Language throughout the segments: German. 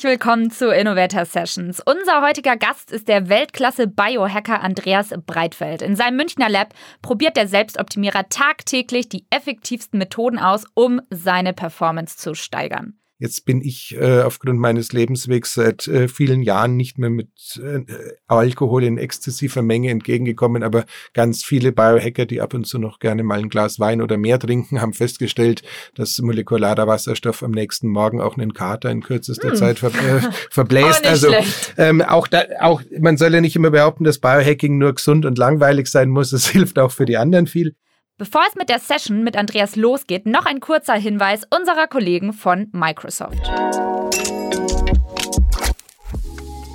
herzlich willkommen zu Innovator Sessions. Unser heutiger Gast ist der Weltklasse Biohacker Andreas Breitfeld. In seinem Münchner Lab probiert der Selbstoptimierer tagtäglich die effektivsten Methoden aus, um seine Performance zu steigern. Jetzt bin ich äh, aufgrund meines Lebenswegs seit äh, vielen Jahren nicht mehr mit äh, Alkohol in exzessiver Menge entgegengekommen, aber ganz viele Biohacker, die ab und zu noch gerne mal ein Glas Wein oder mehr trinken, haben festgestellt, dass molekularer Wasserstoff am nächsten Morgen auch einen Kater in kürzester hm. Zeit ver äh, verbläst. also ähm, auch, da, auch man soll ja nicht immer behaupten, dass Biohacking nur gesund und langweilig sein muss. Es hilft auch für die anderen viel. Bevor es mit der Session mit Andreas losgeht, noch ein kurzer Hinweis unserer Kollegen von Microsoft.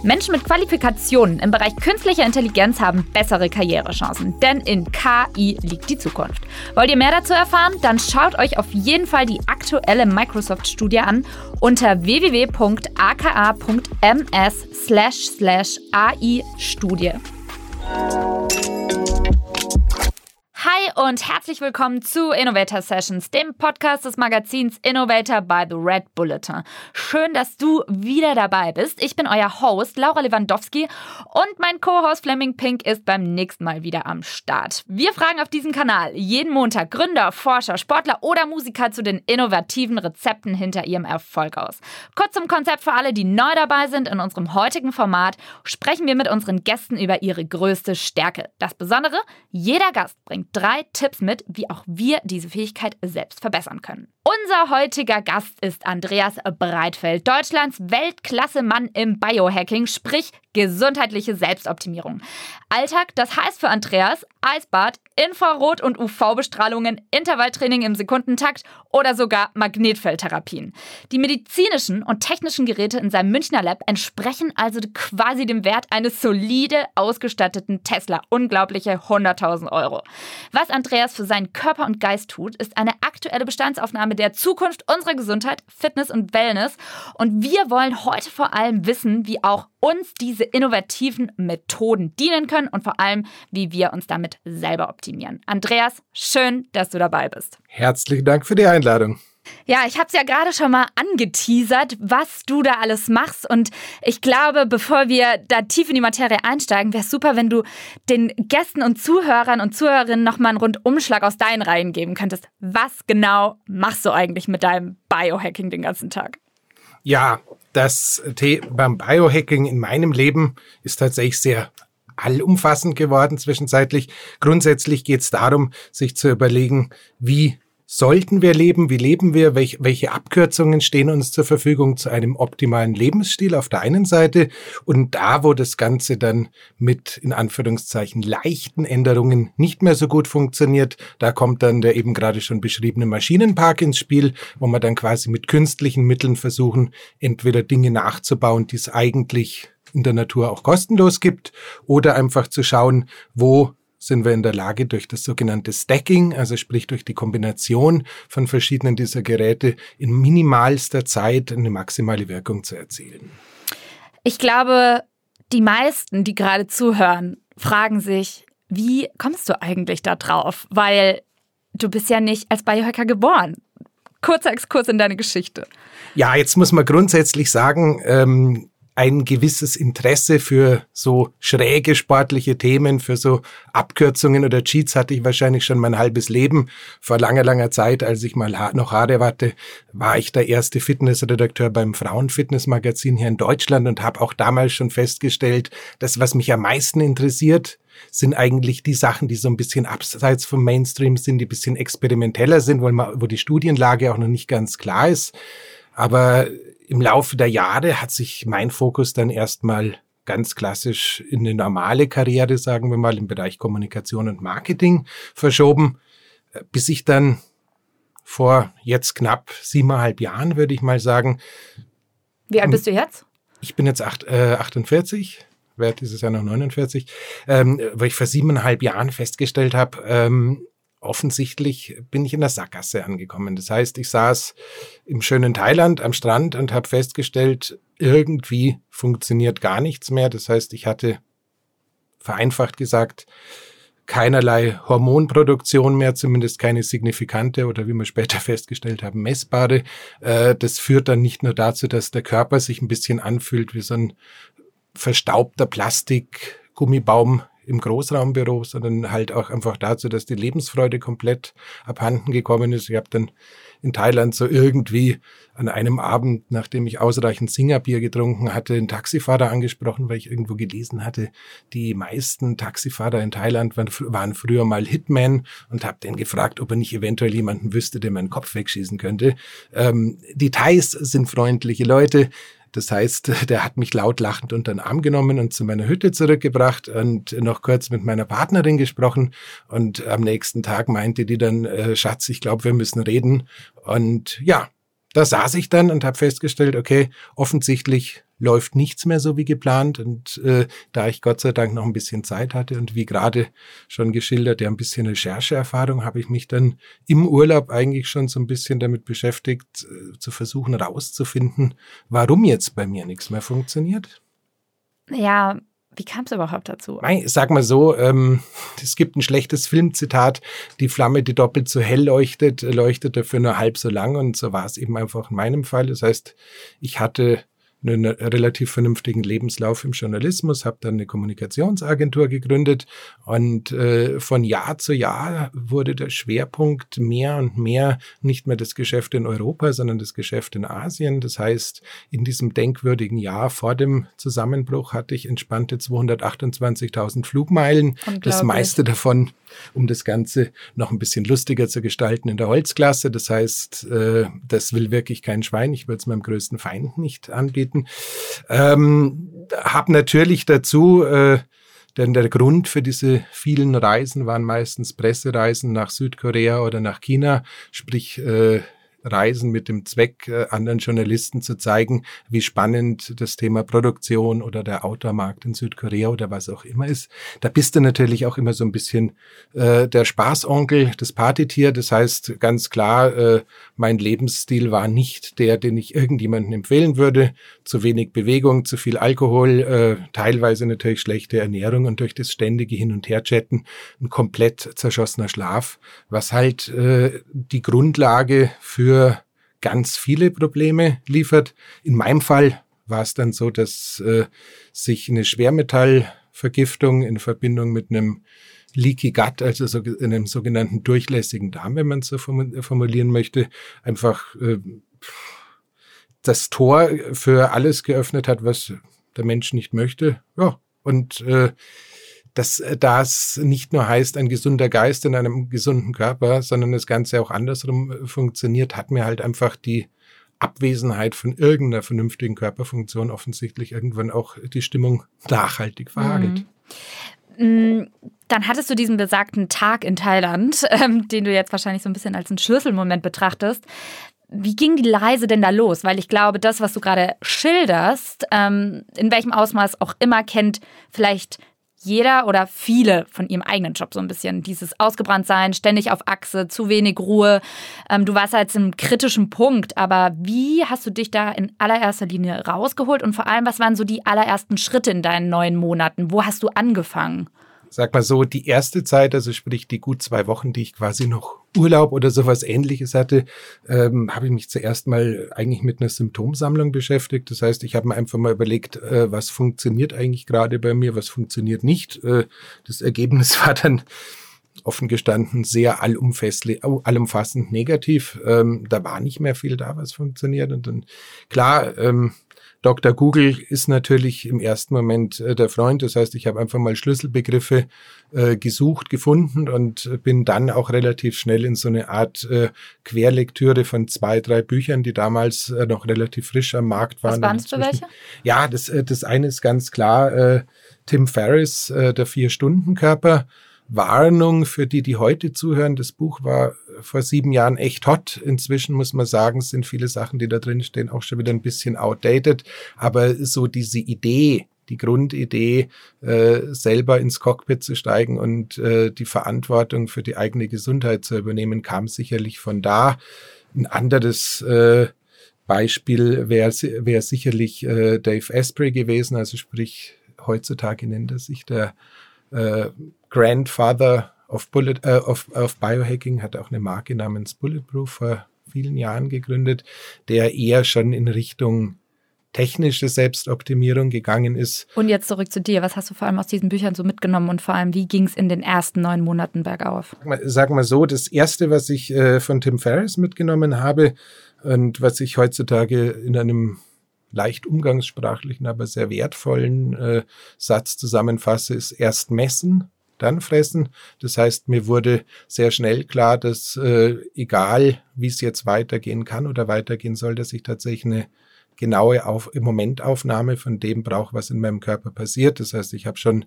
Menschen mit Qualifikationen im Bereich künstlicher Intelligenz haben bessere Karrierechancen, denn in KI liegt die Zukunft. Wollt ihr mehr dazu erfahren? Dann schaut euch auf jeden Fall die aktuelle Microsoft-Studie an unter www.aka.ms/ai-Studie. Und herzlich willkommen zu Innovator Sessions, dem Podcast des Magazins Innovator by the Red Bulletin. Schön, dass du wieder dabei bist. Ich bin euer Host Laura Lewandowski und mein Co-Host Fleming Pink ist beim nächsten Mal wieder am Start. Wir fragen auf diesem Kanal jeden Montag Gründer, Forscher, Sportler oder Musiker zu den innovativen Rezepten hinter ihrem Erfolg aus. Kurz zum Konzept für alle, die neu dabei sind. In unserem heutigen Format sprechen wir mit unseren Gästen über ihre größte Stärke. Das Besondere, jeder Gast bringt drei Tipps mit, wie auch wir diese Fähigkeit selbst verbessern können. Unser heutiger Gast ist Andreas Breitfeld, Deutschlands Weltklasse-Mann im Biohacking, sprich gesundheitliche Selbstoptimierung. Alltag, das heißt für Andreas Eisbad, Infrarot- und UV-Bestrahlungen, Intervalltraining im Sekundentakt oder sogar Magnetfeldtherapien. Die medizinischen und technischen Geräte in seinem Münchner Lab entsprechen also quasi dem Wert eines solide ausgestatteten Tesla. Unglaubliche 100.000 Euro. Was Andreas für seinen Körper und Geist tut, ist eine aktuelle Bestandsaufnahme der Zukunft unserer Gesundheit, Fitness und Wellness. Und wir wollen heute vor allem wissen, wie auch uns diese innovativen Methoden dienen können und vor allem, wie wir uns damit selber optimieren. Andreas, schön, dass du dabei bist. Herzlichen Dank für die Einladung. Ja, ich habe es ja gerade schon mal angeteasert, was du da alles machst. Und ich glaube, bevor wir da tief in die Materie einsteigen, wäre es super, wenn du den Gästen und Zuhörern und Zuhörerinnen nochmal einen Rundumschlag aus deinen Reihen geben könntest. Was genau machst du eigentlich mit deinem Biohacking den ganzen Tag? Ja, das beim Biohacking in meinem Leben ist tatsächlich sehr allumfassend geworden zwischenzeitlich. Grundsätzlich geht es darum, sich zu überlegen, wie sollten wir leben, wie leben wir, welche, welche Abkürzungen stehen uns zur Verfügung zu einem optimalen Lebensstil auf der einen Seite und da, wo das Ganze dann mit in Anführungszeichen leichten Änderungen nicht mehr so gut funktioniert, da kommt dann der eben gerade schon beschriebene Maschinenpark ins Spiel, wo man dann quasi mit künstlichen Mitteln versuchen, entweder Dinge nachzubauen, die es eigentlich in der Natur auch kostenlos gibt, oder einfach zu schauen, wo sind wir in der Lage, durch das sogenannte Stacking, also sprich durch die Kombination von verschiedenen dieser Geräte, in minimalster Zeit eine maximale Wirkung zu erzielen. Ich glaube, die meisten, die gerade zuhören, fragen sich, wie kommst du eigentlich da drauf? Weil du bist ja nicht als Biohacker geboren. Kurzer Exkurs in deine Geschichte. Ja, jetzt muss man grundsätzlich sagen, ähm, ein gewisses Interesse für so schräge sportliche Themen, für so Abkürzungen oder Cheats hatte ich wahrscheinlich schon mein halbes Leben. Vor langer, langer Zeit, als ich mal noch Haare hatte, war ich der erste Fitnessredakteur beim Frauenfitnessmagazin hier in Deutschland und habe auch damals schon festgestellt, dass was mich am meisten interessiert, sind eigentlich die Sachen, die so ein bisschen abseits vom Mainstream sind, die ein bisschen experimenteller sind, wo die Studienlage auch noch nicht ganz klar ist. Aber im Laufe der Jahre hat sich mein Fokus dann erstmal ganz klassisch in eine normale Karriere, sagen wir mal, im Bereich Kommunikation und Marketing verschoben, äh, bis ich dann vor jetzt knapp siebeneinhalb Jahren, würde ich mal sagen. Wie alt bist du jetzt? Ich bin jetzt acht, äh, 48, werde dieses Jahr noch 49, ähm, weil ich vor siebeneinhalb Jahren festgestellt habe, ähm, offensichtlich bin ich in der Sackgasse angekommen. Das heißt, ich saß im schönen Thailand am Strand und habe festgestellt, irgendwie funktioniert gar nichts mehr. Das heißt, ich hatte vereinfacht gesagt keinerlei Hormonproduktion mehr, zumindest keine signifikante oder wie wir später festgestellt haben, messbare. Äh, das führt dann nicht nur dazu, dass der Körper sich ein bisschen anfühlt wie so ein verstaubter Plastikgummibaum im Großraumbüro, sondern halt auch einfach dazu, dass die Lebensfreude komplett abhanden gekommen ist. Ich habe dann in Thailand so irgendwie an einem Abend, nachdem ich ausreichend Singerbier getrunken hatte, einen Taxifahrer angesprochen, weil ich irgendwo gelesen hatte, die meisten Taxifahrer in Thailand waren, waren früher mal Hitman und habe den gefragt, ob er nicht eventuell jemanden wüsste, der meinen Kopf wegschießen könnte. Ähm, die Thais sind freundliche Leute. Das heißt, der hat mich laut lachend unter den Arm genommen und zu meiner Hütte zurückgebracht und noch kurz mit meiner Partnerin gesprochen. Und am nächsten Tag meinte die dann, äh, Schatz, ich glaube, wir müssen reden. Und ja, da saß ich dann und habe festgestellt, okay, offensichtlich läuft nichts mehr so wie geplant. Und äh, da ich Gott sei Dank noch ein bisschen Zeit hatte und wie gerade schon geschildert, ja ein bisschen Rechercheerfahrung, habe ich mich dann im Urlaub eigentlich schon so ein bisschen damit beschäftigt, äh, zu versuchen herauszufinden, warum jetzt bei mir nichts mehr funktioniert. Ja, wie kam es überhaupt dazu? Sag mal so, ähm, es gibt ein schlechtes Filmzitat, die Flamme, die doppelt so hell leuchtet, leuchtet dafür nur halb so lang und so war es eben einfach in meinem Fall. Das heißt, ich hatte einen relativ vernünftigen Lebenslauf im Journalismus, habe dann eine Kommunikationsagentur gegründet und äh, von Jahr zu Jahr wurde der Schwerpunkt mehr und mehr nicht mehr das Geschäft in Europa, sondern das Geschäft in Asien. Das heißt, in diesem denkwürdigen Jahr vor dem Zusammenbruch hatte ich entspannte 228.000 Flugmeilen, das meiste davon um das Ganze noch ein bisschen lustiger zu gestalten in der Holzklasse. Das heißt, äh, das will wirklich kein Schwein. Ich würde es meinem größten Feind nicht anbieten. Ähm, hab natürlich dazu äh, denn der Grund für diese vielen Reisen waren meistens Pressereisen nach Südkorea oder nach China, sprich äh, Reisen mit dem Zweck, äh, anderen Journalisten zu zeigen, wie spannend das Thema Produktion oder der Outdoor-Markt in Südkorea oder was auch immer ist. Da bist du natürlich auch immer so ein bisschen äh, der Spaßonkel, das Partytier. Das heißt ganz klar, äh, mein Lebensstil war nicht der, den ich irgendjemandem empfehlen würde. Zu wenig Bewegung, zu viel Alkohol, äh, teilweise natürlich schlechte Ernährung und durch das ständige Hin- und Herchatten ein komplett zerschossener Schlaf, was halt äh, die Grundlage für für ganz viele Probleme liefert. In meinem Fall war es dann so, dass äh, sich eine Schwermetallvergiftung in Verbindung mit einem Leaky Gut, also so, einem sogenannten durchlässigen Darm, wenn man es so formulieren möchte, einfach äh, das Tor für alles geöffnet hat, was der Mensch nicht möchte. Ja, und äh, dass äh, das nicht nur heißt, ein gesunder Geist in einem gesunden Körper, sondern das Ganze auch andersrum äh, funktioniert, hat mir halt einfach die Abwesenheit von irgendeiner vernünftigen Körperfunktion offensichtlich irgendwann auch die Stimmung nachhaltig verhagelt. Mhm. Mm, dann hattest du diesen besagten Tag in Thailand, ähm, den du jetzt wahrscheinlich so ein bisschen als einen Schlüsselmoment betrachtest. Wie ging die Reise denn da los? Weil ich glaube, das, was du gerade schilderst, ähm, in welchem Ausmaß auch immer kennt vielleicht jeder oder viele von ihrem eigenen Job so ein bisschen. Dieses Ausgebranntsein, ständig auf Achse, zu wenig Ruhe. Ähm, du warst jetzt im kritischen Punkt, aber wie hast du dich da in allererster Linie rausgeholt und vor allem, was waren so die allerersten Schritte in deinen neuen Monaten? Wo hast du angefangen? Sag mal so, die erste Zeit, also sprich die gut zwei Wochen, die ich quasi noch Urlaub oder sowas ähnliches hatte, ähm, habe ich mich zuerst mal eigentlich mit einer Symptomsammlung beschäftigt. Das heißt, ich habe mir einfach mal überlegt, äh, was funktioniert eigentlich gerade bei mir, was funktioniert nicht. Äh, das Ergebnis war dann offen gestanden sehr allumfassend negativ. Ähm, da war nicht mehr viel da, was funktioniert. Und dann, klar, ähm, Dr. Google ist natürlich im ersten Moment äh, der Freund. Das heißt, ich habe einfach mal Schlüsselbegriffe äh, gesucht, gefunden und bin dann auch relativ schnell in so eine Art äh, Querlektüre von zwei, drei Büchern, die damals äh, noch relativ frisch am Markt waren. Was waren es für welche? Ja, das, äh, das eine ist ganz klar äh, Tim Ferriss, äh, der Vier-Stunden-Körper. Warnung für die, die heute zuhören. Das Buch war vor sieben Jahren echt hot. Inzwischen muss man sagen, sind viele Sachen, die da drin stehen, auch schon wieder ein bisschen outdated. Aber so diese Idee, die Grundidee, äh, selber ins Cockpit zu steigen und äh, die Verantwortung für die eigene Gesundheit zu übernehmen, kam sicherlich von da. Ein anderes äh, Beispiel wäre wär sicherlich äh, Dave Asprey gewesen, also sprich heutzutage nennt er sich der äh, Grandfather of, Bullet, äh, of, of Biohacking, hat auch eine Marke namens Bulletproof vor vielen Jahren gegründet, der eher schon in Richtung technische Selbstoptimierung gegangen ist. Und jetzt zurück zu dir. Was hast du vor allem aus diesen Büchern so mitgenommen und vor allem, wie ging es in den ersten neun Monaten bergauf? Sag mal so, das Erste, was ich äh, von Tim Ferriss mitgenommen habe und was ich heutzutage in einem leicht umgangssprachlichen, aber sehr wertvollen äh, Satz zusammenfasse, ist erst messen, dann fressen. Das heißt, mir wurde sehr schnell klar, dass äh, egal, wie es jetzt weitergehen kann oder weitergehen soll, dass ich tatsächlich eine genaue Auf Momentaufnahme von dem brauche, was in meinem Körper passiert. Das heißt, ich habe schon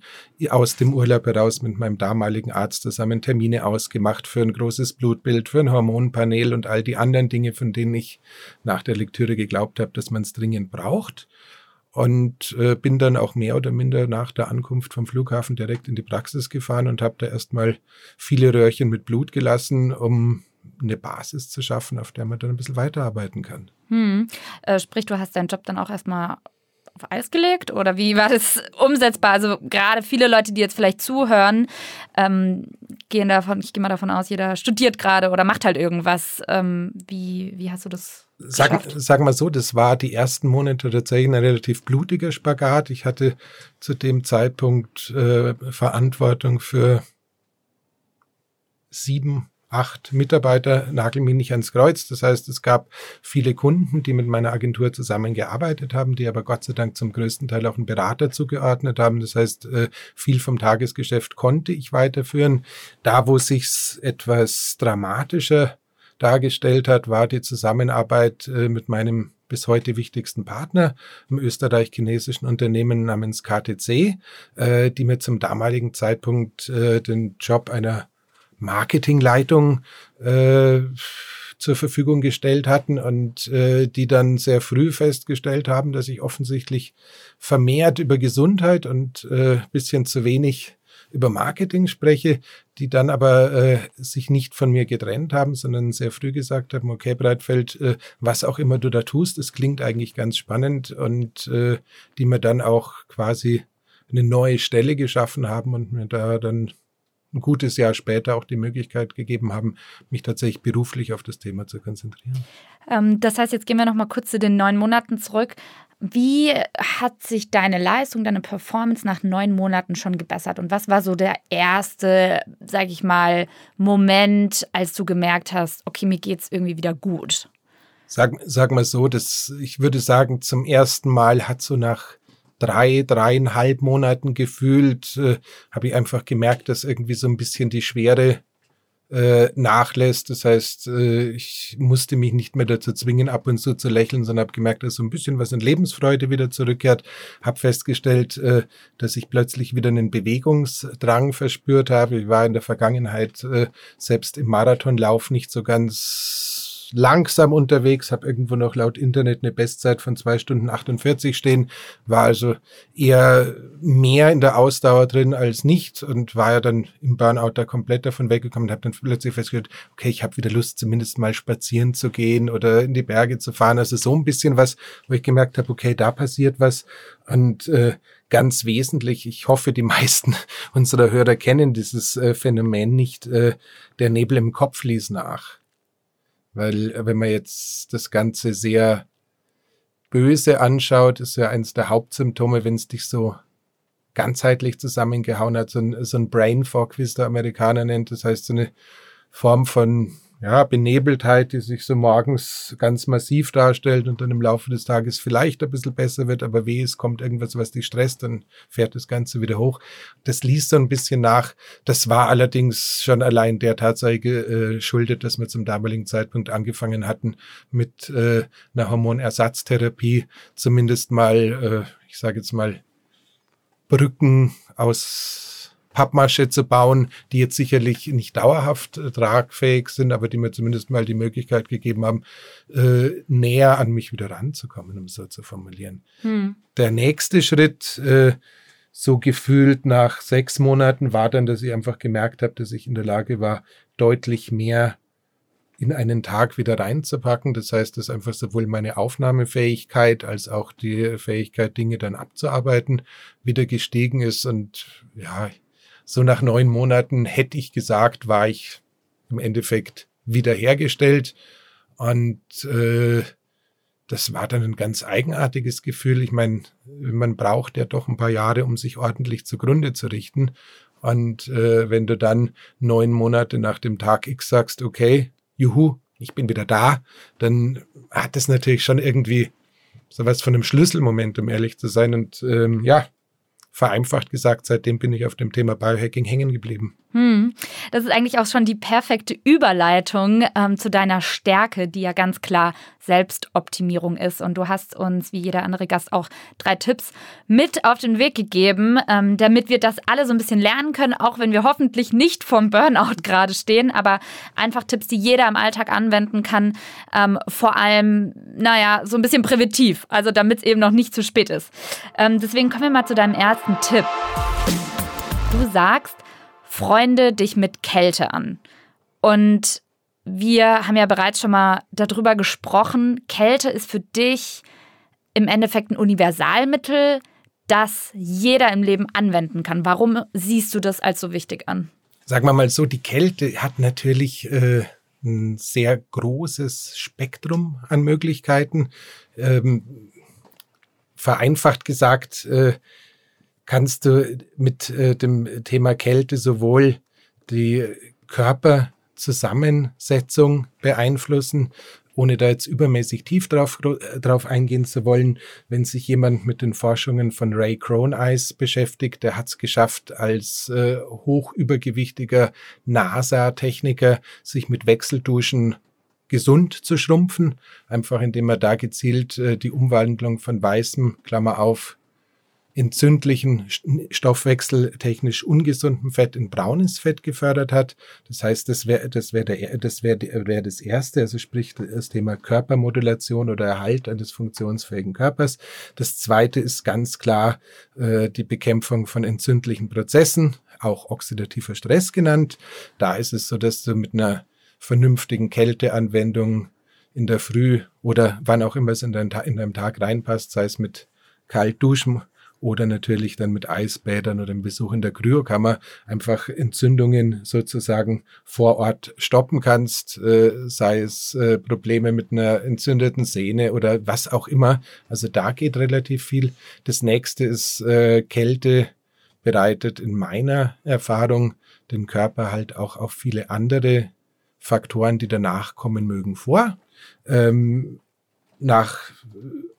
aus dem Urlaub heraus mit meinem damaligen Arzt zusammen Termine ausgemacht für ein großes Blutbild, für ein Hormonpanel und all die anderen Dinge, von denen ich nach der Lektüre geglaubt habe, dass man es dringend braucht. Und äh, bin dann auch mehr oder minder nach der Ankunft vom Flughafen direkt in die Praxis gefahren und habe da erstmal viele Röhrchen mit Blut gelassen, um eine Basis zu schaffen, auf der man dann ein bisschen weiterarbeiten kann. Hm. Äh, sprich, du hast deinen Job dann auch erstmal auf Eis gelegt oder wie war das umsetzbar? Also gerade viele Leute, die jetzt vielleicht zuhören, ähm, gehen davon, ich gehe mal davon aus, jeder studiert gerade oder macht halt irgendwas. Ähm, wie, wie hast du das Sagen, sagen wir so, das war die ersten Monate tatsächlich ein relativ blutiger Spagat. Ich hatte zu dem Zeitpunkt äh, Verantwortung für sieben acht Mitarbeiter, nagel mich nicht ans Kreuz. Das heißt, es gab viele Kunden, die mit meiner Agentur zusammengearbeitet haben, die aber Gott sei Dank zum größten Teil auch einen Berater zugeordnet haben. Das heißt, äh, viel vom Tagesgeschäft konnte ich weiterführen. Da, wo sich's etwas dramatischer dargestellt hat, war die Zusammenarbeit äh, mit meinem bis heute wichtigsten Partner, im österreich-chinesischen Unternehmen namens KTC, äh, die mir zum damaligen Zeitpunkt den Job einer Marketingleitung äh, zur Verfügung gestellt hatten und äh, die dann sehr früh festgestellt haben, dass ich offensichtlich vermehrt über Gesundheit und äh, bisschen zu wenig über Marketing spreche, die dann aber äh, sich nicht von mir getrennt haben, sondern sehr früh gesagt haben, okay, Breitfeld, äh, was auch immer du da tust, es klingt eigentlich ganz spannend und äh, die mir dann auch quasi eine neue Stelle geschaffen haben und mir da dann ein gutes Jahr später auch die Möglichkeit gegeben haben, mich tatsächlich beruflich auf das Thema zu konzentrieren. Ähm, das heißt, jetzt gehen wir noch mal kurz zu den neun Monaten zurück. Wie hat sich deine Leistung, deine Performance nach neun Monaten schon gebessert? Und was war so der erste, sag ich mal, Moment, als du gemerkt hast, okay, mir geht es irgendwie wieder gut? Sag, sag mal so, dass ich würde sagen, zum ersten Mal hat so nach drei, dreieinhalb Monaten gefühlt, äh, habe ich einfach gemerkt, dass irgendwie so ein bisschen die Schwere äh, nachlässt. Das heißt, äh, ich musste mich nicht mehr dazu zwingen, ab und zu zu lächeln, sondern habe gemerkt, dass so ein bisschen was in Lebensfreude wieder zurückkehrt. Habe festgestellt, äh, dass ich plötzlich wieder einen Bewegungsdrang verspürt habe. Ich war in der Vergangenheit äh, selbst im Marathonlauf nicht so ganz langsam unterwegs, habe irgendwo noch laut Internet eine Bestzeit von zwei Stunden 48 stehen, war also eher mehr in der Ausdauer drin als nicht und war ja dann im Burnout da komplett davon weggekommen und habe dann plötzlich festgestellt, okay, ich habe wieder Lust, zumindest mal spazieren zu gehen oder in die Berge zu fahren. Also so ein bisschen was, wo ich gemerkt habe, okay, da passiert was und äh, ganz wesentlich, ich hoffe, die meisten unserer Hörer kennen dieses äh, Phänomen nicht, äh, der Nebel im Kopf ließ nach. Weil äh, wenn man jetzt das Ganze sehr böse anschaut, ist ja eines der Hauptsymptome, wenn es dich so ganzheitlich zusammengehauen hat, so ein, so ein Brain Fog, wie es der Amerikaner nennt. Das heißt, so eine Form von ja, Benebeltheit, die sich so morgens ganz massiv darstellt und dann im Laufe des Tages vielleicht ein bisschen besser wird, aber weh, es kommt irgendwas, was dich stresst, dann fährt das Ganze wieder hoch. Das liest so ein bisschen nach. Das war allerdings schon allein der Tatsache äh, schuldet, dass wir zum damaligen Zeitpunkt angefangen hatten mit äh, einer Hormonersatztherapie, zumindest mal, äh, ich sage jetzt mal, Brücken aus Pappmasche zu bauen, die jetzt sicherlich nicht dauerhaft äh, tragfähig sind, aber die mir zumindest mal die Möglichkeit gegeben haben, äh, näher an mich wieder ranzukommen, um es so zu formulieren. Hm. Der nächste Schritt, äh, so gefühlt nach sechs Monaten, war dann, dass ich einfach gemerkt habe, dass ich in der Lage war, deutlich mehr in einen Tag wieder reinzupacken. Das heißt, dass einfach sowohl meine Aufnahmefähigkeit als auch die Fähigkeit, Dinge dann abzuarbeiten, wieder gestiegen ist. Und ja, so nach neun Monaten hätte ich gesagt, war ich im Endeffekt wiederhergestellt. Und äh, das war dann ein ganz eigenartiges Gefühl. Ich meine, man braucht ja doch ein paar Jahre, um sich ordentlich zugrunde zu richten. Und äh, wenn du dann neun Monate nach dem Tag X sagst, okay, juhu, ich bin wieder da, dann hat das natürlich schon irgendwie sowas von einem Schlüsselmoment, um ehrlich zu sein. Und ähm, ja, vereinfacht gesagt, seitdem bin ich auf dem Thema Biohacking hängen geblieben. Hm. Das ist eigentlich auch schon die perfekte Überleitung ähm, zu deiner Stärke, die ja ganz klar Selbstoptimierung ist. Und du hast uns, wie jeder andere Gast, auch drei Tipps mit auf den Weg gegeben, ähm, damit wir das alle so ein bisschen lernen können, auch wenn wir hoffentlich nicht vom Burnout gerade stehen, aber einfach Tipps, die jeder im Alltag anwenden kann, ähm, vor allem, naja, so ein bisschen präventiv, also damit es eben noch nicht zu spät ist. Ähm, deswegen kommen wir mal zu deinem ersten Tipp. Du sagst, Freunde dich mit Kälte an. Und wir haben ja bereits schon mal darüber gesprochen, Kälte ist für dich im Endeffekt ein Universalmittel, das jeder im Leben anwenden kann. Warum siehst du das als so wichtig an? Sagen wir mal so, die Kälte hat natürlich äh, ein sehr großes Spektrum an Möglichkeiten. Ähm, vereinfacht gesagt, äh, kannst du mit äh, dem Thema Kälte sowohl die Körperzusammensetzung beeinflussen, ohne da jetzt übermäßig tief drauf, äh, drauf eingehen zu wollen. Wenn sich jemand mit den Forschungen von Ray Croneyes beschäftigt, der hat es geschafft, als äh, hochübergewichtiger NASA-Techniker sich mit Wechselduschen gesund zu schrumpfen, einfach indem er da gezielt äh, die Umwandlung von weißem, Klammer auf, entzündlichen, stoffwechseltechnisch ungesunden Fett in braunes Fett gefördert hat. Das heißt, das wäre das der das wäre wär das erste, also sprich das Thema Körpermodulation oder Erhalt eines funktionsfähigen Körpers. Das zweite ist ganz klar äh, die Bekämpfung von entzündlichen Prozessen, auch oxidativer Stress genannt. Da ist es so, dass du mit einer vernünftigen Kälteanwendung in der Früh oder wann auch immer es in deinem Tag reinpasst, sei es mit kalt duschen oder natürlich dann mit Eisbädern oder dem Besuch in der Kryokammer einfach Entzündungen sozusagen vor Ort stoppen kannst, äh, sei es äh, Probleme mit einer entzündeten Sehne oder was auch immer. Also da geht relativ viel. Das nächste ist äh, Kälte bereitet in meiner Erfahrung den Körper halt auch auf viele andere Faktoren, die danach kommen mögen, vor. Ähm, nach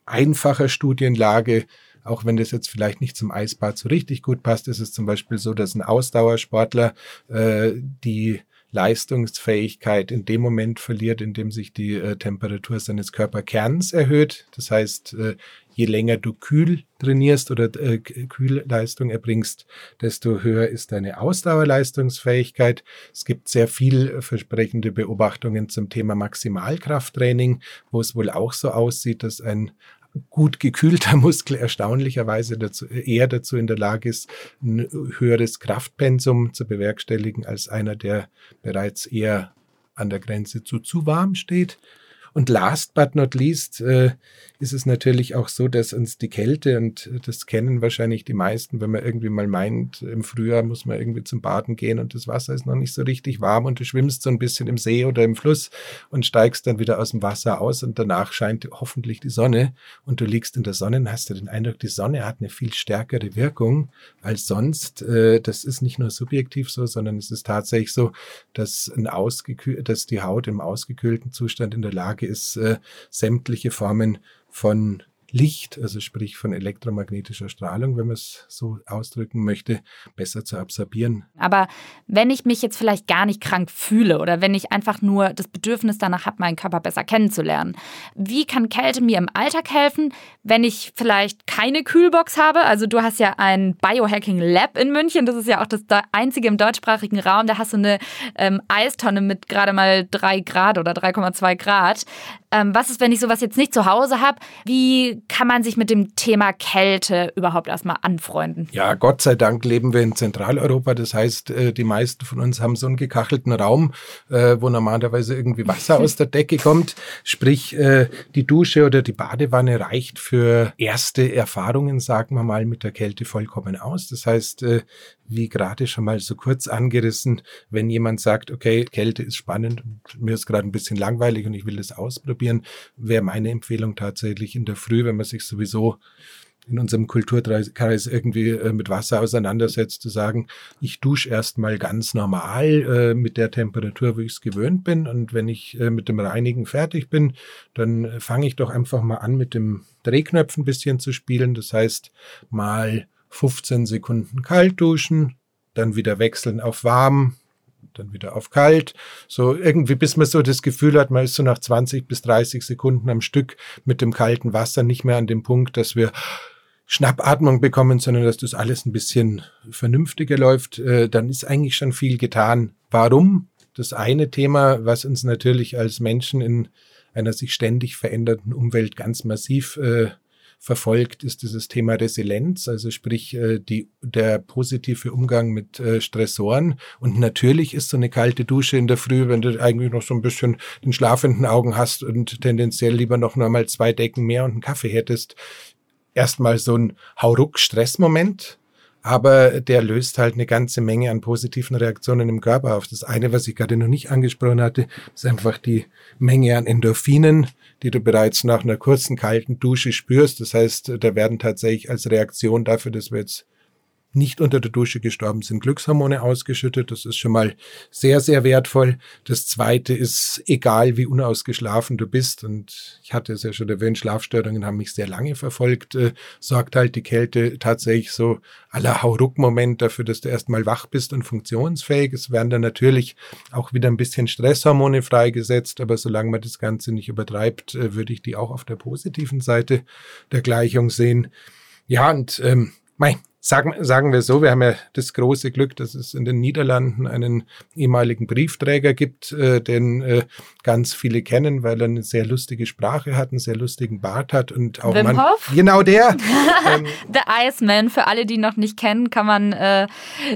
einfacher Studienlage auch wenn das jetzt vielleicht nicht zum Eisbad so richtig gut passt, ist es zum Beispiel so, dass ein Ausdauersportler äh, die Leistungsfähigkeit in dem Moment verliert, in dem sich die äh, Temperatur seines Körperkerns erhöht. Das heißt, äh, je länger du kühl trainierst oder äh, Kühlleistung erbringst, desto höher ist deine Ausdauerleistungsfähigkeit. Es gibt sehr vielversprechende Beobachtungen zum Thema Maximalkrafttraining, wo es wohl auch so aussieht, dass ein gut gekühlter Muskel erstaunlicherweise dazu, eher dazu in der Lage ist, ein höheres Kraftpensum zu bewerkstelligen als einer, der bereits eher an der Grenze zu zu warm steht. Und last but not least äh, ist es natürlich auch so, dass uns die Kälte, und das kennen wahrscheinlich die meisten, wenn man irgendwie mal meint, im Frühjahr muss man irgendwie zum Baden gehen und das Wasser ist noch nicht so richtig warm und du schwimmst so ein bisschen im See oder im Fluss und steigst dann wieder aus dem Wasser aus und danach scheint hoffentlich die Sonne und du liegst in der Sonne und hast du den Eindruck, die Sonne hat eine viel stärkere Wirkung als sonst. Äh, das ist nicht nur subjektiv so, sondern es ist tatsächlich so, dass, ein dass die Haut im ausgekühlten Zustand in der Lage ist, äh, sämtliche Formen von Licht, also sprich von elektromagnetischer Strahlung, wenn man es so ausdrücken möchte, besser zu absorbieren. Aber wenn ich mich jetzt vielleicht gar nicht krank fühle oder wenn ich einfach nur das Bedürfnis danach habe, meinen Körper besser kennenzulernen, wie kann Kälte mir im Alltag helfen, wenn ich vielleicht keine Kühlbox habe? Also du hast ja ein Biohacking Lab in München, das ist ja auch das einzige im deutschsprachigen Raum, da hast du eine ähm, Eistonne mit gerade mal drei Grad oder 3,2 Grad. Ähm, was ist, wenn ich sowas jetzt nicht zu Hause habe? Wie kann man sich mit dem Thema Kälte überhaupt erstmal anfreunden? Ja, Gott sei Dank leben wir in Zentraleuropa. Das heißt, äh, die meisten von uns haben so einen gekachelten Raum, äh, wo normalerweise irgendwie Wasser aus der Decke kommt. Sprich, äh, die Dusche oder die Badewanne reicht für erste Erfahrungen, sagen wir mal, mit der Kälte vollkommen aus. Das heißt, wie gerade schon mal so kurz angerissen, wenn jemand sagt, okay, Kälte ist spannend und mir ist gerade ein bisschen langweilig und ich will das ausprobieren, wäre meine Empfehlung tatsächlich in der Früh, wenn man sich sowieso in unserem Kulturkreis irgendwie äh, mit Wasser auseinandersetzt, zu sagen, ich dusche erstmal ganz normal äh, mit der Temperatur, wo ich es gewöhnt bin. Und wenn ich äh, mit dem Reinigen fertig bin, dann fange ich doch einfach mal an, mit dem Drehknopf ein bisschen zu spielen. Das heißt, mal 15 Sekunden kalt duschen, dann wieder wechseln auf warm, dann wieder auf kalt. So irgendwie, bis man so das Gefühl hat, man ist so nach 20 bis 30 Sekunden am Stück mit dem kalten Wasser nicht mehr an dem Punkt, dass wir Schnappatmung bekommen, sondern dass das alles ein bisschen vernünftiger läuft, äh, dann ist eigentlich schon viel getan. Warum? Das eine Thema, was uns natürlich als Menschen in einer sich ständig verändernden Umwelt ganz massiv äh, verfolgt, ist dieses Thema Resilienz, also sprich äh, die, der positive Umgang mit äh, Stressoren. Und natürlich ist so eine kalte Dusche in der Früh, wenn du eigentlich noch so ein bisschen den schlafenden Augen hast und tendenziell lieber noch mal zwei Decken mehr und einen Kaffee hättest, erstmal so ein Hauruck-Stressmoment, aber der löst halt eine ganze Menge an positiven Reaktionen im Körper auf. Das eine, was ich gerade noch nicht angesprochen hatte, ist einfach die Menge an Endorphinen, die du bereits nach einer kurzen kalten Dusche spürst. Das heißt, da werden tatsächlich als Reaktion dafür, dass wir jetzt nicht unter der Dusche gestorben sind, Glückshormone ausgeschüttet. Das ist schon mal sehr, sehr wertvoll. Das zweite ist, egal wie unausgeschlafen du bist, und ich hatte es ja schon erwähnt, Schlafstörungen haben mich sehr lange verfolgt, äh, sorgt halt die Kälte tatsächlich so aller Hauruck-Moment dafür, dass du erstmal wach bist und funktionsfähig. Es werden dann natürlich auch wieder ein bisschen Stresshormone freigesetzt, aber solange man das Ganze nicht übertreibt, äh, würde ich die auch auf der positiven Seite der Gleichung sehen. Ja, und ähm, mein, Sagen, sagen wir so, wir haben ja das große Glück, dass es in den Niederlanden einen ehemaligen Briefträger gibt, äh, den äh, ganz viele kennen, weil er eine sehr lustige Sprache hat, einen sehr lustigen Bart hat und auch Wim man, Hof? genau der. ähm, The Iceman, für alle, die noch nicht kennen, kann man äh,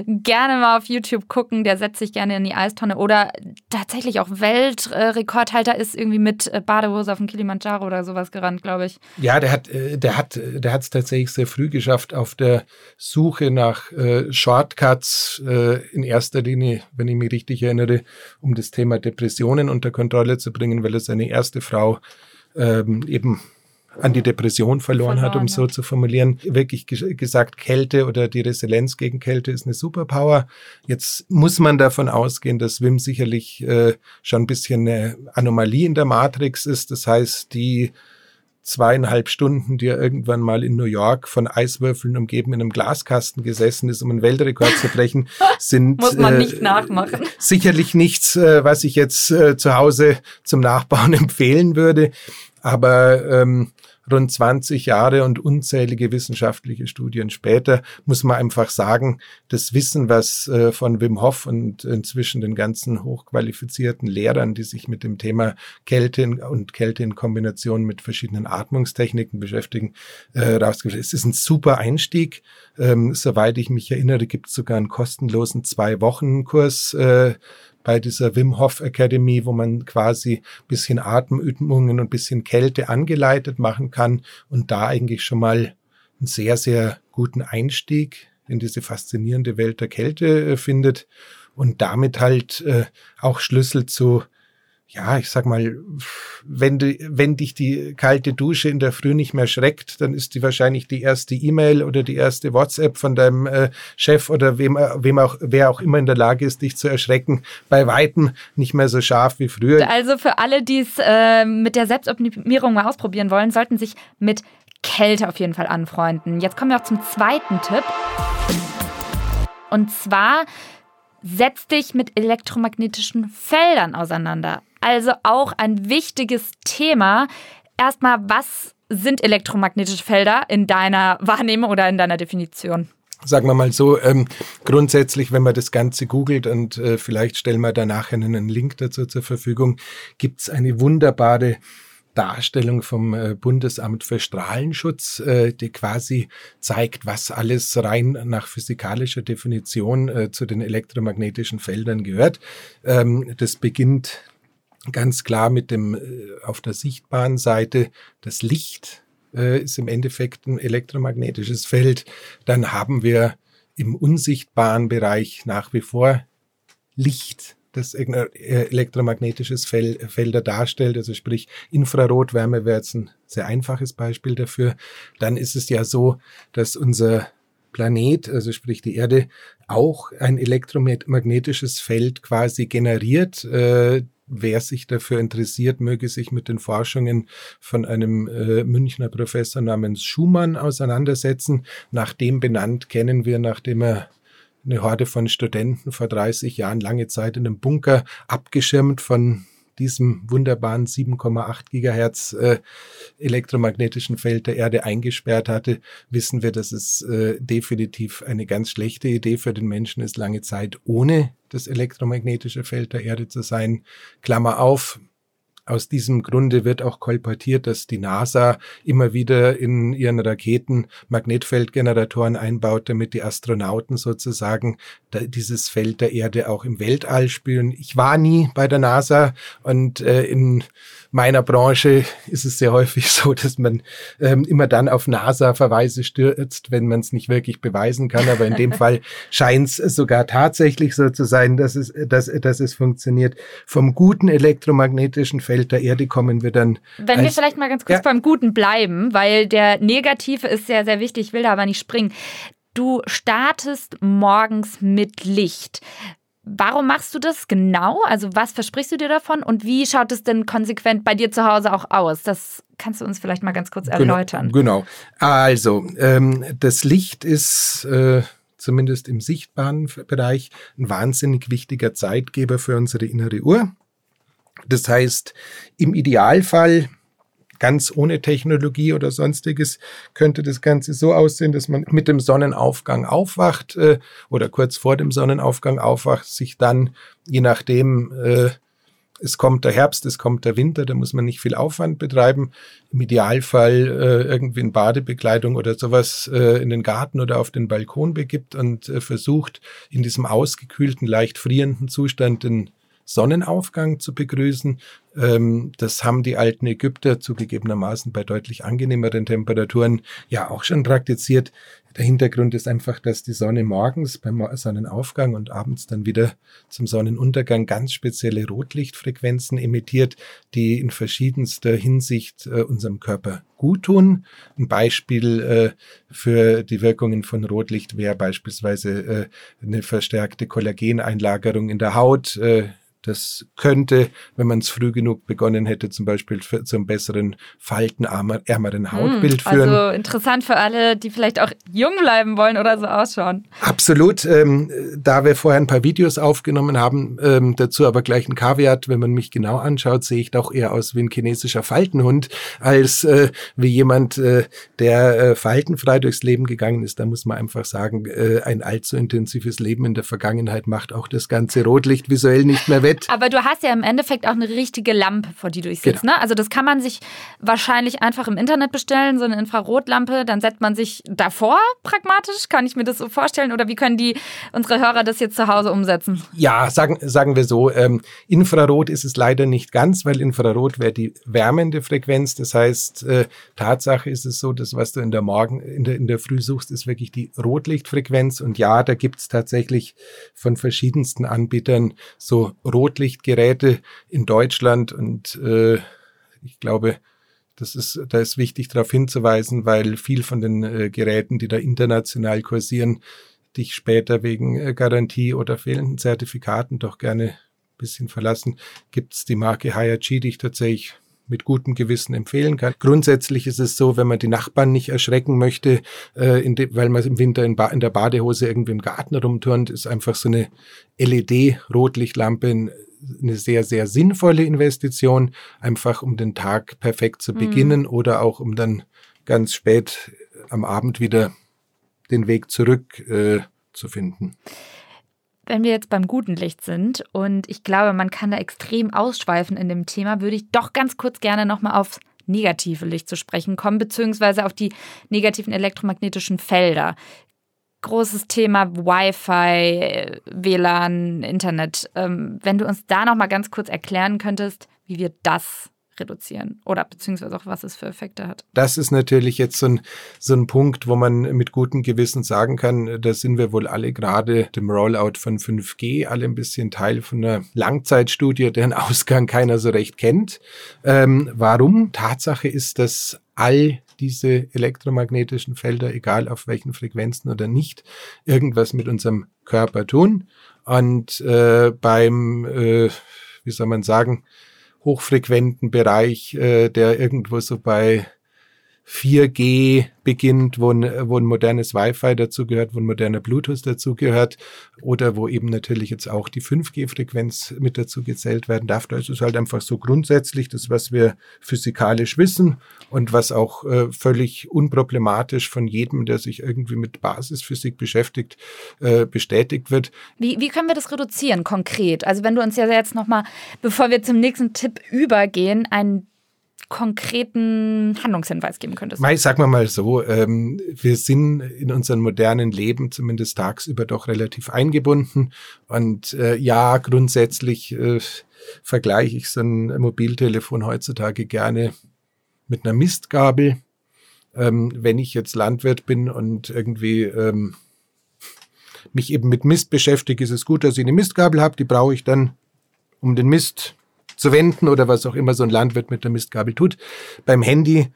gerne mal auf YouTube gucken. Der setzt sich gerne in die Eistonne oder tatsächlich auch Weltrekordhalter ist irgendwie mit äh, Badehose auf dem Kilimanjaro oder sowas gerannt, glaube ich. Ja, der hat, äh, der hat, der hat es tatsächlich sehr früh geschafft auf der Suche nach äh, Shortcuts äh, in erster Linie, wenn ich mich richtig erinnere, um das Thema Depressionen unter Kontrolle zu bringen, weil er seine erste Frau ähm, eben an die Depression verloren, verloren hat, um ja. so zu formulieren. Wirklich gesagt, Kälte oder die Resilienz gegen Kälte ist eine Superpower. Jetzt muss man davon ausgehen, dass Wim sicherlich äh, schon ein bisschen eine Anomalie in der Matrix ist. Das heißt, die zweieinhalb Stunden, die er irgendwann mal in New York von Eiswürfeln umgeben in einem Glaskasten gesessen ist, um einen Weltrekord zu brechen, sind Muss man nicht äh, nachmachen. sicherlich nichts, äh, was ich jetzt äh, zu Hause zum Nachbauen empfehlen würde. Aber ähm, rund 20 Jahre und unzählige wissenschaftliche Studien später muss man einfach sagen, das Wissen, was äh, von Wim Hof und inzwischen den ganzen hochqualifizierten Lehrern, die sich mit dem Thema Kälte und Kälte in Kombination mit verschiedenen Atmungstechniken beschäftigen, äh, rausgefunden ist. Es ist ein super Einstieg. Ähm, soweit ich mich erinnere, gibt es sogar einen kostenlosen Zwei-Wochen-Kurs äh, bei dieser Wim Hof Academy, wo man quasi bisschen Atemübungen und bisschen Kälte angeleitet machen kann und da eigentlich schon mal einen sehr, sehr guten Einstieg in diese faszinierende Welt der Kälte äh, findet und damit halt äh, auch Schlüssel zu ja, ich sag mal, wenn, du, wenn dich die kalte Dusche in der Früh nicht mehr schreckt, dann ist die wahrscheinlich die erste E-Mail oder die erste WhatsApp von deinem äh, Chef oder wem, wem auch, wer auch immer in der Lage ist, dich zu erschrecken, bei Weitem nicht mehr so scharf wie früher. Also für alle, die es äh, mit der Selbstoptimierung mal ausprobieren wollen, sollten sich mit Kälte auf jeden Fall anfreunden. Jetzt kommen wir auch zum zweiten Tipp. Und zwar setz dich mit elektromagnetischen Feldern auseinander. Also auch ein wichtiges Thema. Erstmal, was sind elektromagnetische Felder in deiner Wahrnehmung oder in deiner Definition? Sagen wir mal so, ähm, grundsätzlich, wenn man das Ganze googelt und äh, vielleicht stellen wir danach einen Link dazu zur Verfügung, gibt es eine wunderbare Darstellung vom äh, Bundesamt für Strahlenschutz, äh, die quasi zeigt, was alles rein nach physikalischer Definition äh, zu den elektromagnetischen Feldern gehört. Ähm, das beginnt ganz klar mit dem auf der sichtbaren Seite das Licht ist im Endeffekt ein elektromagnetisches Feld. Dann haben wir im unsichtbaren Bereich nach wie vor Licht das äh, elektromagnetisches Felder darstellt, also sprich Infrarotwärme wäre jetzt ein sehr einfaches Beispiel dafür. Dann ist es ja so, dass unser Planet, also sprich die Erde, auch ein elektromagnetisches Feld quasi generiert. Äh, wer sich dafür interessiert, möge sich mit den Forschungen von einem äh, Münchner Professor namens Schumann auseinandersetzen. Nach dem benannt kennen wir, nachdem er eine Horde von Studenten vor 30 Jahren lange Zeit in einem Bunker abgeschirmt von diesem wunderbaren 7,8 Gigahertz äh, elektromagnetischen Feld der Erde eingesperrt hatte, wissen wir, dass es äh, definitiv eine ganz schlechte Idee für den Menschen ist, lange Zeit ohne das elektromagnetische Feld der Erde zu sein. Klammer auf, aus diesem Grunde wird auch kolportiert, dass die NASA immer wieder in ihren Raketen Magnetfeldgeneratoren einbaut, damit die Astronauten sozusagen dieses Feld der Erde auch im Weltall spüren. Ich war nie bei der NASA und äh, in meiner Branche ist es sehr häufig so, dass man ähm, immer dann auf NASA-Verweise stürzt, wenn man es nicht wirklich beweisen kann. Aber in dem Fall scheint es sogar tatsächlich so zu sein, dass es, dass, dass es funktioniert. Vom guten elektromagnetischen Feld der Erde kommen wir dann. Wenn wir vielleicht mal ganz kurz ja. beim Guten bleiben, weil der Negative ist sehr, sehr wichtig, ich will da aber nicht springen. Du startest morgens mit Licht. Warum machst du das genau? Also was versprichst du dir davon und wie schaut es denn konsequent bei dir zu Hause auch aus? Das kannst du uns vielleicht mal ganz kurz genau, erläutern. Genau. genau. Also ähm, das Licht ist äh, zumindest im sichtbaren Bereich ein wahnsinnig wichtiger Zeitgeber für unsere innere Uhr. Das heißt, im Idealfall ganz ohne Technologie oder sonstiges könnte das Ganze so aussehen, dass man mit dem Sonnenaufgang aufwacht äh, oder kurz vor dem Sonnenaufgang aufwacht, sich dann, je nachdem, äh, es kommt der Herbst, es kommt der Winter, da muss man nicht viel Aufwand betreiben. Im Idealfall äh, irgendwie in Badebekleidung oder sowas äh, in den Garten oder auf den Balkon begibt und äh, versucht, in diesem ausgekühlten, leicht frierenden Zustand den Sonnenaufgang zu begrüßen. Ähm, das haben die alten Ägypter zugegebenermaßen bei deutlich angenehmeren Temperaturen ja auch schon praktiziert. Der Hintergrund ist einfach, dass die Sonne morgens beim Sonnenaufgang und abends dann wieder zum Sonnenuntergang ganz spezielle Rotlichtfrequenzen emittiert, die in verschiedenster Hinsicht äh, unserem Körper gut tun. Ein Beispiel äh, für die Wirkungen von Rotlicht wäre beispielsweise äh, eine verstärkte Kollageneinlagerung in der Haut, äh, das könnte, wenn man es früh genug begonnen hätte, zum Beispiel für, zum besseren faltenärmeren Hautbild hm, führen. Also interessant für alle, die vielleicht auch jung bleiben wollen oder so ausschauen. Absolut. Ähm, da wir vorher ein paar Videos aufgenommen haben, ähm, dazu aber gleich ein Kaviat, wenn man mich genau anschaut, sehe ich doch eher aus wie ein chinesischer Faltenhund, als äh, wie jemand, äh, der äh, faltenfrei durchs Leben gegangen ist. Da muss man einfach sagen, äh, ein allzu intensives Leben in der Vergangenheit macht auch das ganze Rotlicht visuell nicht mehr wett. Bett. Aber du hast ja im Endeffekt auch eine richtige Lampe, vor die du dich sitzt. Genau. Ne? Also das kann man sich wahrscheinlich einfach im Internet bestellen, so eine Infrarotlampe. Dann setzt man sich davor pragmatisch. Kann ich mir das so vorstellen? Oder wie können die unsere Hörer das jetzt zu Hause umsetzen? Ja, sagen, sagen wir so. Ähm, Infrarot ist es leider nicht ganz, weil Infrarot wäre die wärmende Frequenz. Das heißt, äh, Tatsache ist es so, dass was du in der Morgen, in der, in der Früh suchst, ist wirklich die Rotlichtfrequenz. Und ja, da gibt es tatsächlich von verschiedensten Anbietern so Rot Rotlichtgeräte in Deutschland und äh, ich glaube, das ist, da ist wichtig darauf hinzuweisen, weil viel von den äh, Geräten, die da international kursieren, dich später wegen äh, Garantie oder fehlenden Zertifikaten doch gerne ein bisschen verlassen, gibt es die Marke HRG, die ich tatsächlich mit gutem Gewissen empfehlen kann. Grundsätzlich ist es so, wenn man die Nachbarn nicht erschrecken möchte, äh, weil man im Winter in, in, der Badehose irgendwie im Garten rumturnt, ist einfach so eine LED-Rotlichtlampe eine sehr, sehr sinnvolle Investition, einfach um den Tag perfekt zu mhm. beginnen mhm. oder auch um dann ganz spät am Abend wieder den Weg zurück äh, zu finden wenn wir jetzt beim guten Licht sind und ich glaube, man kann da extrem ausschweifen in dem Thema, würde ich doch ganz kurz gerne nochmal aufs negative Licht zu sprechen kommen, beziehungsweise auf die negativen elektromagnetischen Felder. Großes Thema Wi-Fi, WLAN, Internet. Ähm, wenn du uns da nochmal ganz kurz erklären könntest, wie wir das reduzieren oder beziehungsweise auch was es für Effekte hat. Das ist natürlich jetzt so ein, so ein Punkt, wo man mit gutem Gewissen sagen kann, da sind wir wohl alle gerade dem Rollout von 5G alle ein bisschen Teil von einer Langzeitstudie, deren Ausgang keiner so recht kennt. Ähm, warum? Tatsache ist, dass all diese elektromagnetischen Felder, egal auf welchen Frequenzen oder nicht, irgendwas mit unserem Körper tun. Und äh, beim, äh, wie soll man sagen, hochfrequenten Bereich, äh, der irgendwo so bei 4G beginnt, wo ein, wo ein modernes Wi-Fi dazugehört, wo ein moderner Bluetooth dazugehört oder wo eben natürlich jetzt auch die 5G-Frequenz mit dazu gezählt werden darf. Das ist halt einfach so grundsätzlich das, was wir physikalisch wissen und was auch äh, völlig unproblematisch von jedem, der sich irgendwie mit Basisphysik beschäftigt, äh, bestätigt wird. Wie, wie können wir das reduzieren konkret? Also wenn du uns ja jetzt nochmal, bevor wir zum nächsten Tipp übergehen, einen konkreten Handlungshinweis geben könntest? Mai, sagen wir mal so, ähm, wir sind in unserem modernen Leben zumindest tagsüber doch relativ eingebunden. Und äh, ja, grundsätzlich äh, vergleiche ich so ein Mobiltelefon heutzutage gerne mit einer Mistgabel. Ähm, wenn ich jetzt Landwirt bin und irgendwie ähm, mich eben mit Mist beschäftige, ist es gut, dass ich eine Mistgabel habe. Die brauche ich dann, um den Mist zu wenden oder was auch immer so ein Landwirt mit der Mistgabel tut. Beim Handy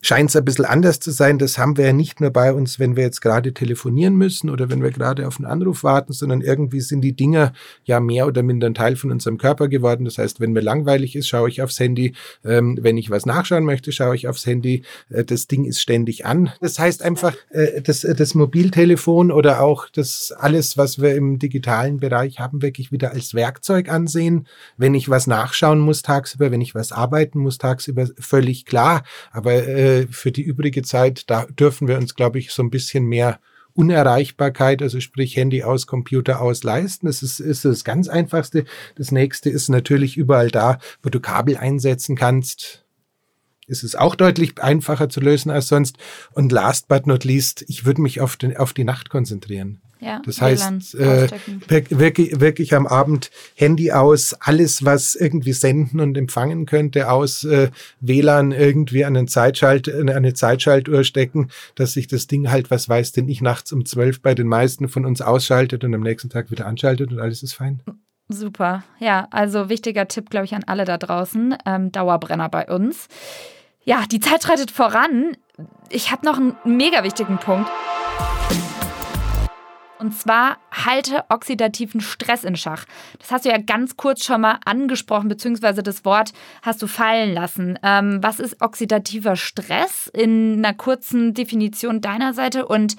scheint es ein bisschen anders zu sein. Das haben wir ja nicht nur bei uns, wenn wir jetzt gerade telefonieren müssen oder wenn wir gerade auf einen Anruf warten, sondern irgendwie sind die Dinger ja mehr oder minder ein Teil von unserem Körper geworden. Das heißt, wenn mir langweilig ist, schaue ich aufs Handy. Ähm, wenn ich was nachschauen möchte, schaue ich aufs Handy. Äh, das Ding ist ständig an. Das heißt einfach, äh, das, das Mobiltelefon oder auch das alles, was wir im digitalen Bereich haben, wirklich wieder als Werkzeug ansehen. Wenn ich was nachschauen muss tagsüber, wenn ich was arbeiten muss tagsüber, völlig klar. Aber äh, äh, für die übrige Zeit, da dürfen wir uns, glaube ich, so ein bisschen mehr Unerreichbarkeit, also sprich Handy aus, Computer aus leisten. Das ist, ist das ganz einfachste. Das nächste ist natürlich überall da, wo du Kabel einsetzen kannst. Ist es auch deutlich einfacher zu lösen als sonst. Und last but not least, ich würde mich auf, den, auf die Nacht konzentrieren. Ja, das heißt, äh, wirklich, wirklich am Abend Handy aus, alles, was irgendwie senden und empfangen könnte, aus äh, WLAN irgendwie an, einen Zeitschalt, an eine Zeitschaltuhr stecken, dass sich das Ding halt, was weiß denn ich, nachts um zwölf bei den meisten von uns ausschaltet und am nächsten Tag wieder anschaltet und alles ist fein. Super. Ja, also wichtiger Tipp, glaube ich, an alle da draußen. Ähm, Dauerbrenner bei uns. Ja, die Zeit schreitet voran. Ich habe noch einen mega wichtigen Punkt. Und zwar halte oxidativen Stress in Schach. Das hast du ja ganz kurz schon mal angesprochen, beziehungsweise das Wort hast du fallen lassen. Ähm, was ist oxidativer Stress in einer kurzen Definition deiner Seite und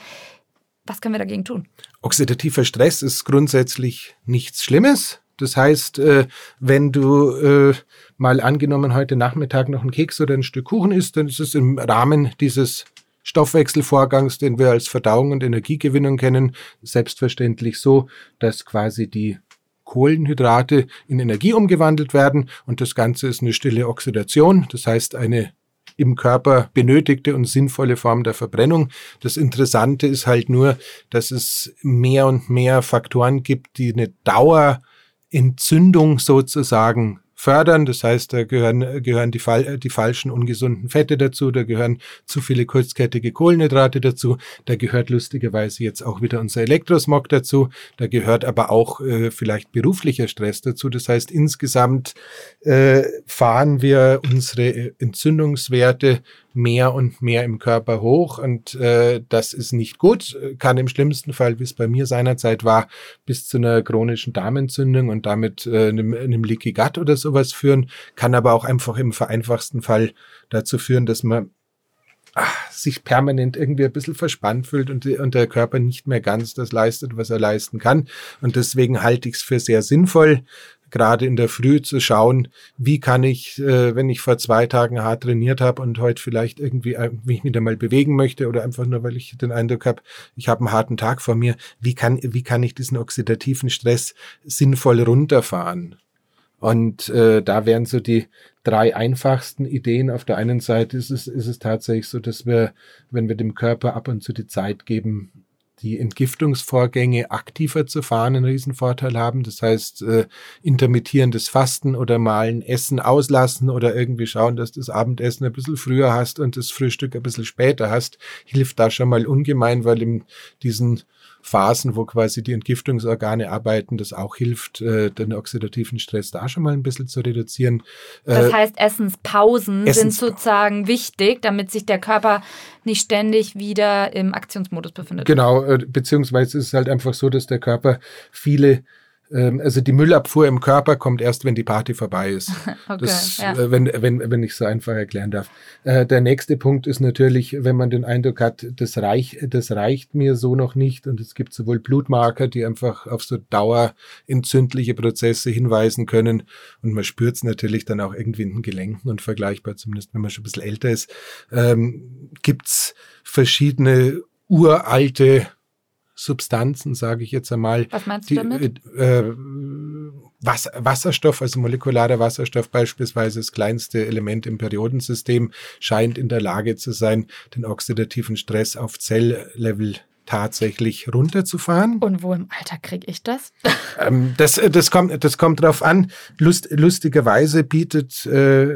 was können wir dagegen tun? Oxidativer Stress ist grundsätzlich nichts Schlimmes. Das heißt, äh, wenn du äh, mal angenommen heute Nachmittag noch einen Keks oder ein Stück Kuchen isst, dann ist es im Rahmen dieses Stoffwechselvorgangs, den wir als Verdauung und Energiegewinnung kennen, selbstverständlich so, dass quasi die Kohlenhydrate in Energie umgewandelt werden und das Ganze ist eine stille Oxidation, das heißt eine im Körper benötigte und sinnvolle Form der Verbrennung. Das Interessante ist halt nur, dass es mehr und mehr Faktoren gibt, die eine Dauerentzündung sozusagen fördern. Das heißt, da gehören, gehören die, die falschen ungesunden Fette dazu, da gehören zu viele kurzkettige Kohlenhydrate dazu, da gehört lustigerweise jetzt auch wieder unser Elektrosmog dazu, da gehört aber auch äh, vielleicht beruflicher Stress dazu. Das heißt, insgesamt äh, fahren wir unsere Entzündungswerte mehr und mehr im Körper hoch und äh, das ist nicht gut, kann im schlimmsten Fall, wie es bei mir seinerzeit war, bis zu einer chronischen Darmentzündung und damit äh, einem, einem Leaky Gut oder sowas führen, kann aber auch einfach im vereinfachsten Fall dazu führen, dass man sich permanent irgendwie ein bisschen verspannt fühlt und, und der Körper nicht mehr ganz das leistet, was er leisten kann. Und deswegen halte ich es für sehr sinnvoll, gerade in der Früh zu schauen, wie kann ich, äh, wenn ich vor zwei Tagen hart trainiert habe und heute vielleicht irgendwie äh, mich wieder mal bewegen möchte oder einfach nur, weil ich den Eindruck habe, ich habe einen harten Tag vor mir, wie kann, wie kann ich diesen oxidativen Stress sinnvoll runterfahren? Und äh, da wären so die drei einfachsten Ideen. Auf der einen Seite ist es, ist es tatsächlich so, dass wir, wenn wir dem Körper ab und zu die Zeit geben, die Entgiftungsvorgänge aktiver zu fahren einen Riesenvorteil haben. Das heißt, äh, intermittierendes Fasten oder mal ein Essen auslassen oder irgendwie schauen, dass das Abendessen ein bisschen früher hast und das Frühstück ein bisschen später hast, hilft da schon mal ungemein, weil in diesen Phasen, wo quasi die Entgiftungsorgane arbeiten, das auch hilft, äh, den oxidativen Stress da schon mal ein bisschen zu reduzieren. Das äh, heißt, Essenspausen Essens sind sozusagen wichtig, damit sich der Körper nicht ständig wieder im Aktionsmodus befindet. Genau, äh, beziehungsweise ist es halt einfach so, dass der Körper viele also die Müllabfuhr im Körper kommt erst, wenn die Party vorbei ist. okay, das, ja. Äh, wenn, wenn, wenn ich so einfach erklären darf. Äh, der nächste Punkt ist natürlich, wenn man den Eindruck hat, das, reich, das reicht mir so noch nicht und es gibt sowohl Blutmarker, die einfach auf so dauerentzündliche Prozesse hinweisen können und man spürt es natürlich dann auch irgendwie in den Gelenken und vergleichbar, zumindest wenn man schon ein bisschen älter ist, ähm, gibt's verschiedene uralte Substanzen, sage ich jetzt einmal. Was meinst du damit? Äh, äh Wasserstoff, also molekularer Wasserstoff beispielsweise, das kleinste Element im Periodensystem, scheint in der Lage zu sein, den oxidativen Stress auf Zelllevel tatsächlich runterzufahren. Und wo im Alter kriege ich das? Ähm, das, äh, das, kommt, das kommt drauf an. Lust, lustigerweise bietet äh,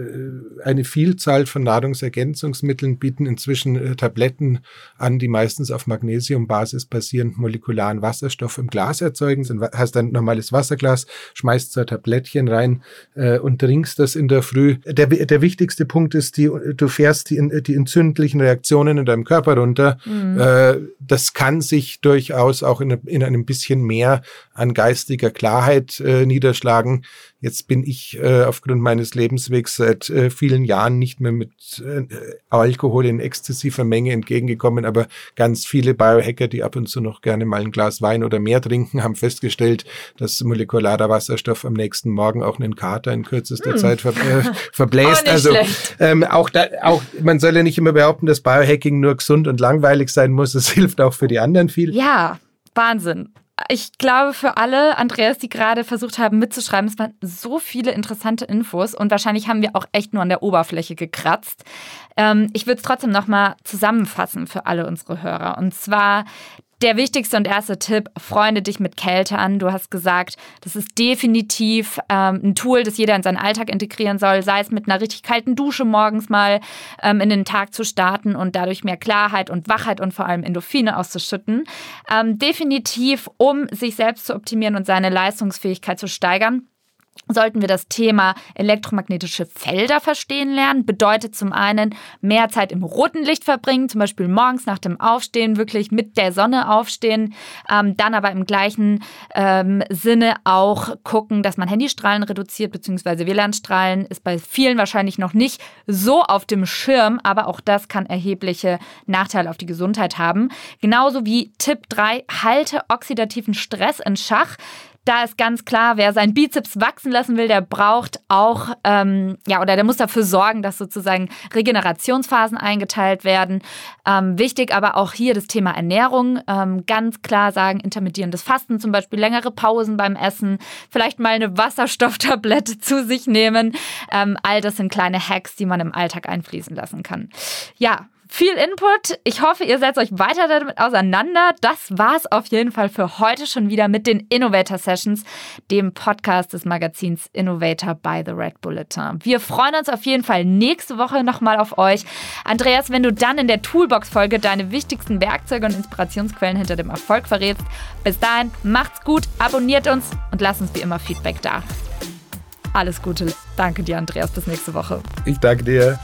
eine Vielzahl von Nahrungsergänzungsmitteln, bieten inzwischen äh, Tabletten an, die meistens auf Magnesiumbasis basierend molekularen Wasserstoff im Glas erzeugen. Du hast ein normales Wasserglas, schmeißt so ein Tablettchen rein äh, und trinkst das in der Früh. Der, der wichtigste Punkt ist, die, du fährst die, die entzündlichen Reaktionen in deinem Körper runter. Mhm. Äh, das kann kann sich durchaus auch in, in einem bisschen mehr an geistiger Klarheit äh, niederschlagen. Jetzt bin ich äh, aufgrund meines Lebenswegs seit äh, vielen Jahren nicht mehr mit äh, Alkohol in exzessiver Menge entgegengekommen, aber ganz viele Biohacker, die ab und zu noch gerne mal ein Glas Wein oder mehr trinken, haben festgestellt, dass molekularer Wasserstoff am nächsten Morgen auch einen Kater in kürzester hm. Zeit ver äh, verbläst. also ähm, auch, da, auch man soll ja nicht immer behaupten, dass Biohacking nur gesund und langweilig sein muss. Es hilft auch für die anderen viel. Ja, Wahnsinn ich glaube, für alle, Andreas, die gerade versucht haben mitzuschreiben, es waren so viele interessante Infos und wahrscheinlich haben wir auch echt nur an der Oberfläche gekratzt. Ähm, ich würde es trotzdem nochmal zusammenfassen für alle unsere Hörer. Und zwar der wichtigste und erste Tipp, freunde dich mit Kälte an. Du hast gesagt, das ist definitiv ähm, ein Tool, das jeder in seinen Alltag integrieren soll, sei es mit einer richtig kalten Dusche morgens mal ähm, in den Tag zu starten und dadurch mehr Klarheit und Wachheit und vor allem Endorphine auszuschütten. Ähm, definitiv, um sich selbst zu optimieren und seine Leistungsfähigkeit zu steigern sollten wir das Thema elektromagnetische Felder verstehen lernen. Bedeutet zum einen mehr Zeit im roten Licht verbringen, zum Beispiel morgens nach dem Aufstehen wirklich mit der Sonne aufstehen. Ähm, dann aber im gleichen ähm, Sinne auch gucken, dass man Handystrahlen reduziert, beziehungsweise WLAN-Strahlen ist bei vielen wahrscheinlich noch nicht so auf dem Schirm, aber auch das kann erhebliche Nachteile auf die Gesundheit haben. Genauso wie Tipp 3, halte oxidativen Stress in Schach da ist ganz klar, wer seinen Bizeps wachsen lassen will, der braucht auch, ähm, ja, oder der muss dafür sorgen, dass sozusagen Regenerationsphasen eingeteilt werden. Ähm, wichtig aber auch hier das Thema Ernährung. Ähm, ganz klar sagen, intermittierendes Fasten, zum Beispiel längere Pausen beim Essen, vielleicht mal eine Wasserstofftablette zu sich nehmen. Ähm, all das sind kleine Hacks, die man im Alltag einfließen lassen kann. Ja, viel Input. Ich hoffe, ihr setzt euch weiter damit auseinander. Das war's auf jeden Fall für heute schon wieder mit den Innovator Sessions, dem Podcast des Magazins Innovator by the Red Bulletin. Wir freuen uns auf jeden Fall nächste Woche nochmal auf euch. Andreas, wenn du dann in der Toolbox-Folge deine wichtigsten Werkzeuge und Inspirationsquellen hinter dem Erfolg verrätst. Bis dahin, macht's gut, abonniert uns und lasst uns wie immer Feedback da. Alles Gute. Danke dir, Andreas. Bis nächste Woche. Ich danke dir.